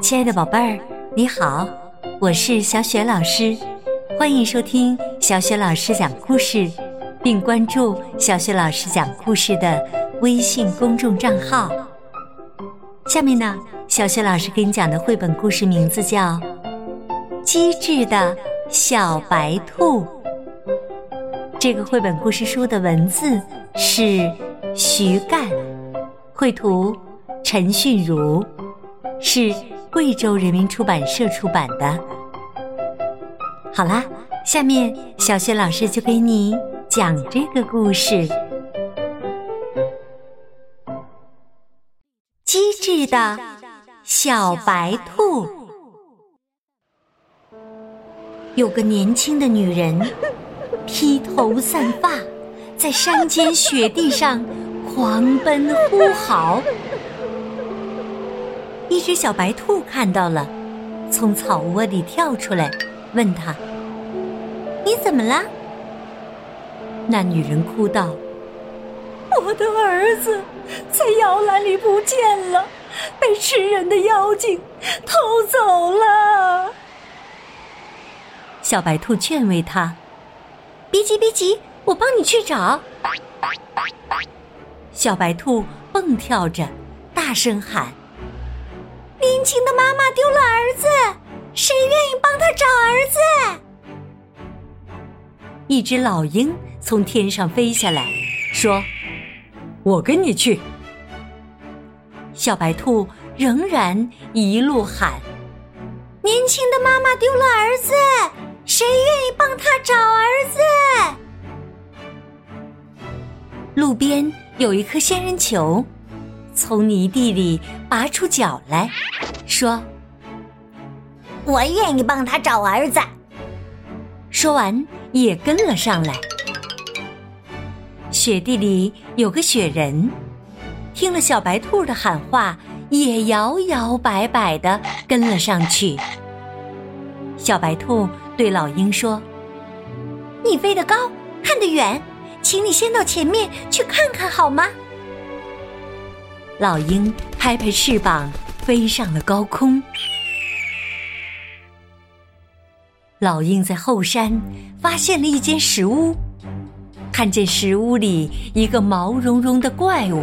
亲爱的宝贝儿，你好，我是小雪老师，欢迎收听小雪老师讲故事，并关注小雪老师讲故事的微信公众账号。下面呢，小雪老师给你讲的绘本故事名字叫《机智的小白兔》。这个绘本故事书的文字是徐干，绘图陈训如，是。贵州人民出版社出版的。好啦，下面小雪老师就给你讲这个故事：机智的小白兔。有个年轻的女人，披头散发，在山间雪地上狂奔呼嚎。一只小白兔看到了，从草窝里跳出来，问他：“你怎么了？”那女人哭道：“我的儿子在摇篮里不见了，被吃人的妖精偷走了。”小白兔劝慰他：“别急，别急，我帮你去找。”小白兔蹦跳着，大声喊。年轻的妈妈丢了儿子，谁愿意帮他找儿子？一只老鹰从天上飞下来，说：“我跟你去。”小白兔仍然一路喊：“年轻的妈妈丢了儿子，谁愿意帮他找儿子？”路边有一颗仙人球。从泥地里拔出脚来，说：“我愿意帮他找儿子。”说完，也跟了上来。雪地里有个雪人，听了小白兔的喊话，也摇摇摆摆的跟了上去。小白兔对老鹰说：“你飞得高，看得远，请你先到前面去看看好吗？”老鹰拍拍翅膀，飞上了高空。老鹰在后山发现了一间石屋，看见石屋里一个毛茸茸的怪物，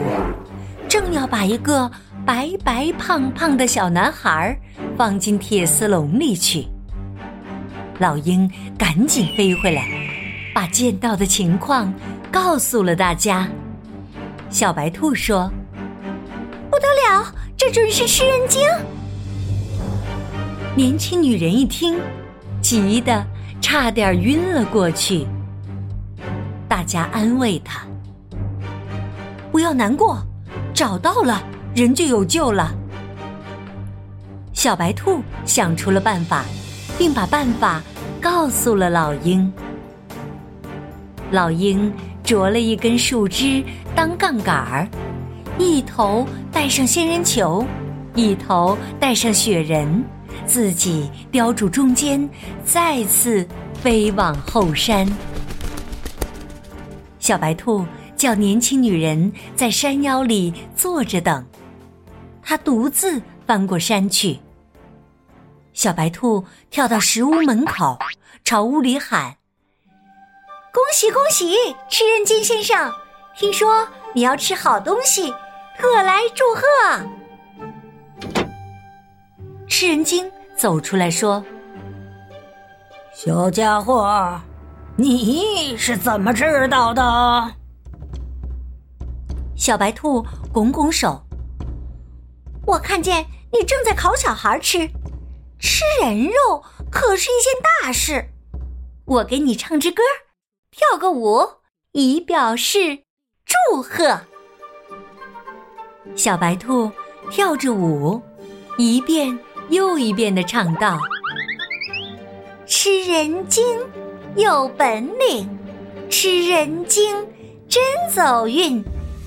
正要把一个白白胖胖的小男孩放进铁丝笼里去。老鹰赶紧飞回来，把见到的情况告诉了大家。小白兔说。不得了，这准是吃人精！年轻女人一听，急得差点晕了过去。大家安慰她：“不要难过，找到了人就有救了。”小白兔想出了办法，并把办法告诉了老鹰。老鹰啄了一根树枝当杠杆儿。一头带上仙人球，一头带上雪人，自己叼住中间，再次飞往后山。小白兔叫年轻女人在山腰里坐着等，他独自翻过山去。小白兔跳到石屋门口，朝屋里喊：“恭喜恭喜，吃人精先生！听说你要吃好东西。”特来祝贺！吃人精走出来说：“小家伙，你是怎么知道的？”小白兔拱拱手：“我看见你正在烤小孩吃，吃人肉可是一件大事。我给你唱支歌，跳个舞，以表示祝贺。”小白兔跳着舞，一遍又一遍的唱道：“吃人精有本领，吃人精真走运，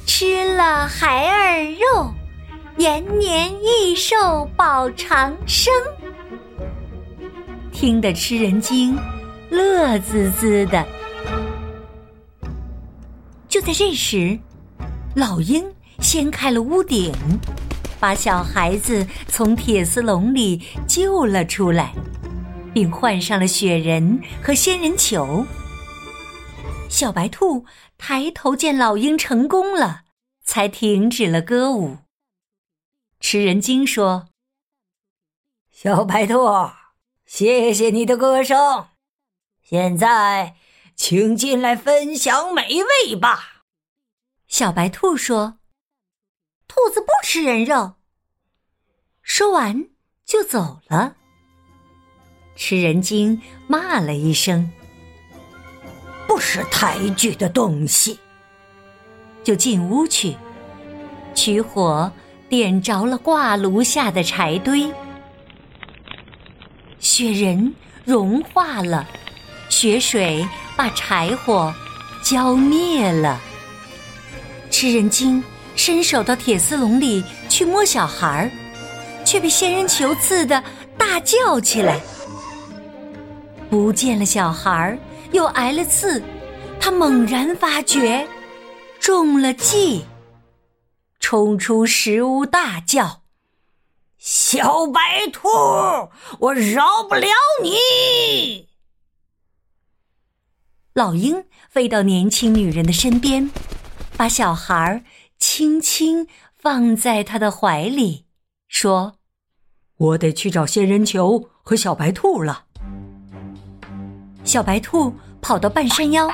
吃了孩儿肉，延年益寿保长生。”听得吃人精乐滋滋的。就在这时，老鹰。掀开了屋顶，把小孩子从铁丝笼里救了出来，并换上了雪人和仙人球。小白兔抬头见老鹰成功了，才停止了歌舞。吃人精说：“小白兔，谢谢你的歌声，现在请进来分享美味吧。”小白兔说：“兔子不吃人肉。”说完就走了。吃人精骂了一声。不识抬举的东西，就进屋去，取火点着了挂炉下的柴堆。雪人融化了，雪水把柴火浇灭了。吃人精伸手到铁丝笼里去摸小孩儿，却被仙人球刺得大叫起来。不见了小孩儿。又挨了刺，他猛然发觉中了计，冲出石屋大叫：“小白兔，我饶不了你！”老鹰飞到年轻女人的身边，把小孩儿轻轻放在他的怀里，说：“我得去找仙人球和小白兔了。”小白兔跑到半山腰，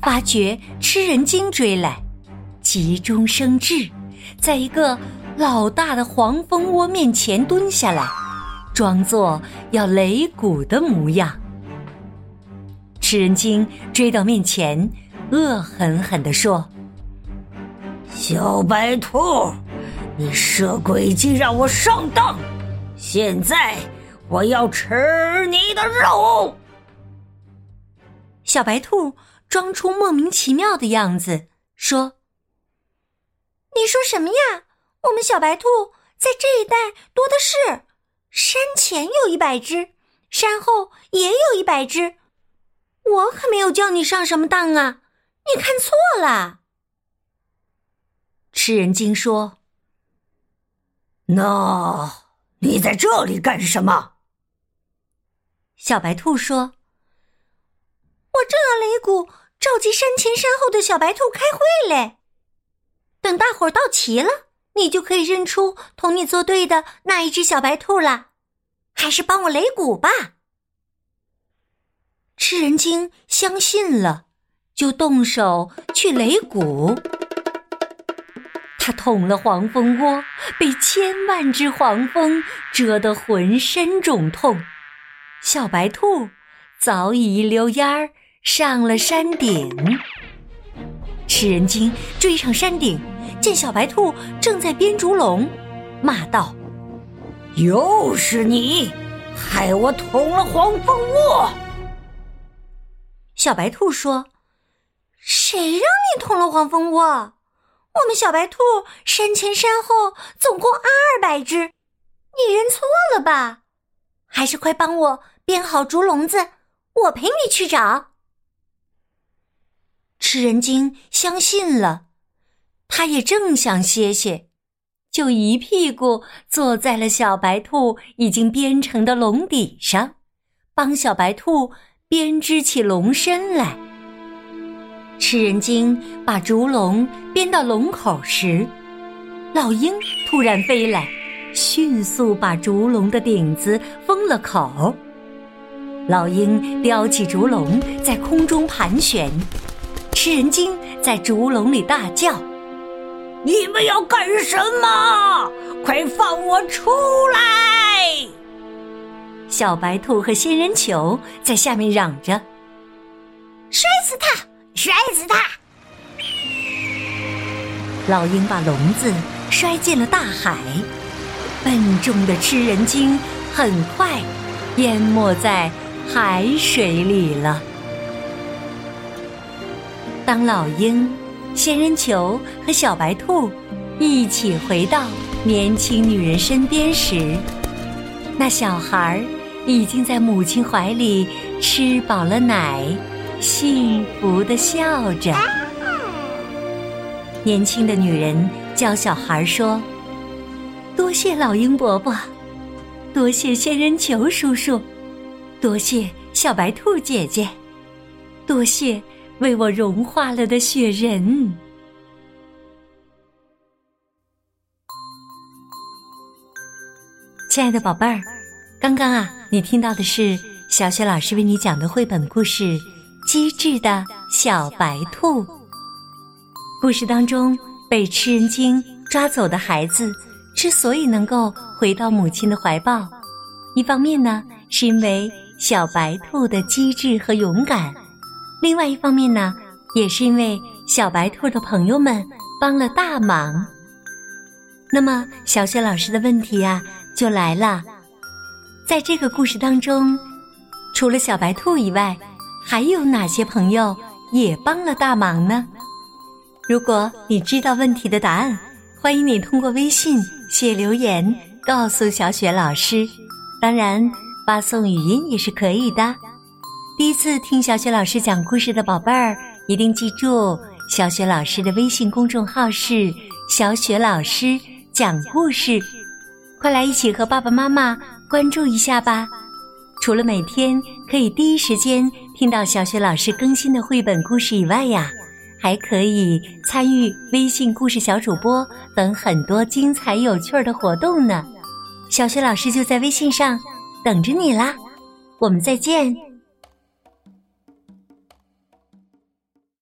发觉吃人精追来，急中生智，在一个老大的黄蜂窝面前蹲下来，装作要擂鼓的模样。吃人精追到面前，恶狠狠地说：“小白兔，你设诡计让我上当，现在我要吃你的肉！”小白兔装出莫名其妙的样子，说：“你说什么呀？我们小白兔在这一带多的是，山前有一百只，山后也有一百只。我可没有叫你上什么当啊！你看错了。”吃人精说：“那你在这里干什么？”小白兔说。我正要擂鼓召集山前山后的小白兔开会嘞，等大伙儿到齐了，你就可以认出同你作对的那一只小白兔了。还是帮我擂鼓吧。吃人精相信了，就动手去擂鼓。他捅了黄蜂窝，被千万只黄蜂蛰得浑身肿痛。小白兔早已一溜烟儿。上了山顶，吃人精追上山顶，见小白兔正在编竹笼，骂道：“又是你，害我捅了黄蜂窝！”小白兔说：“谁让你捅了黄蜂窝？我们小白兔山前山后总共二百只，你认错了吧？还是快帮我编好竹笼子，我陪你去找。”吃人精相信了，他也正想歇歇，就一屁股坐在了小白兔已经编成的笼底上，帮小白兔编织起笼身来。吃人精把竹笼编到笼口时，老鹰突然飞来，迅速把竹笼的顶子封了口。老鹰叼起竹笼，在空中盘旋。吃人精在竹笼里大叫：“你们要干什么？快放我出来！”小白兔和仙人球在下面嚷着：“摔死他！摔死他！”老鹰把笼子摔进了大海，笨重的吃人精很快淹没在海水里了。当老鹰、仙人球和小白兔一起回到年轻女人身边时，那小孩已经在母亲怀里吃饱了奶，幸福的笑着。年轻的女人教小孩说：“多谢老鹰伯伯，多谢仙人球叔叔，多谢小白兔姐姐，多谢为我融化了的雪人。亲爱的宝贝儿，刚刚啊，你听到的是小雪老师为你讲的绘本故事《机智的小白兔》。故事当中被吃人精抓走的孩子，之所以能够回到母亲的怀抱，一方面呢是因为小白兔的机智和勇敢，另外一方面呢也是因为小白兔的朋友们帮了大忙。那么，小雪老师的问题呀。就来了，在这个故事当中，除了小白兔以外，还有哪些朋友也帮了大忙呢？如果你知道问题的答案，欢迎你通过微信写留言告诉小雪老师。当然，发送语音也是可以的。第一次听小雪老师讲故事的宝贝儿，一定记住小雪老师的微信公众号是“小雪老师讲故事”。快来一起和爸爸妈妈关注一下吧！除了每天可以第一时间听到小雪老师更新的绘本故事以外呀，还可以参与微信故事小主播等很多精彩有趣的活动呢。小雪老师就在微信上等着你啦！我们再见。